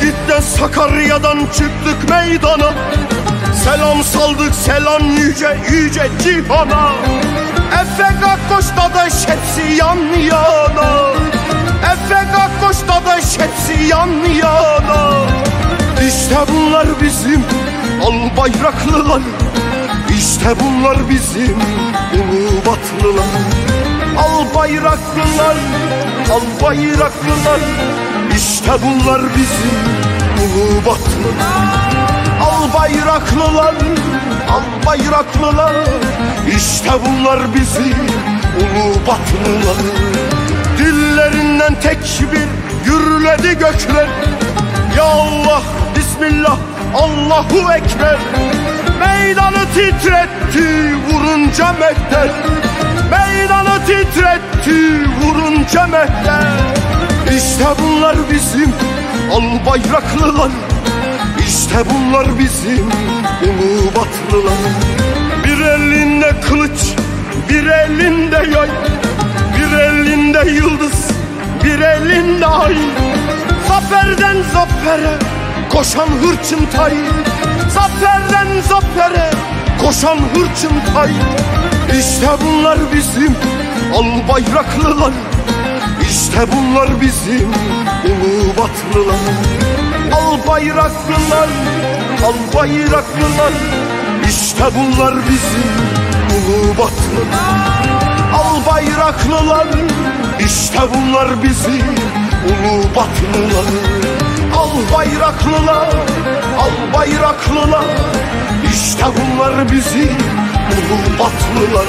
İzgit'ten Sakarya'dan çıktık meydana. Selam saldık selam yüce yüce cihana. Efe Gakkoş dadaş hepsi yan yana. Efe Gakkoş dadaş hepsi yan yana. İşte bunlar bizim al bayraklılar. İşte bunlar bizim Ulubatlılar. Al bayraklılar, al bayraklılar İşte bunlar bizim Ulubatlılar Al bayraklılar, al bayraklılar. İşte bunlar bizim Ulubatlılar Dillerinden tekbir gürledi gökler. Ya Allah, Bismillah, Allahu Ekber. Meydanı titretti vurunca mehter. Meydanı titretti vurunca mehter İşte bunlar bizim al bayraklılar. İşte bunlar bizim Ulubatlılar Bir elinde kılıç, bir elinde yay Bir elinde yıldız, bir elinde ay. Zaferden zafere koşan hırçın tay. Zaferden zafere koşan hırçın tay. İşte bunlar bizim al bayraklılar İşte bunlar bizim Ulubatlılar Al bayraklılar, al bayraklılar. İşte bunlar bizim Ulubatlılar Al bayraklılar, işte bunlar bizim Ulubatlılar Al bayraklılar, al bayraklılar. İşte bunlar bizim Ulubatlılar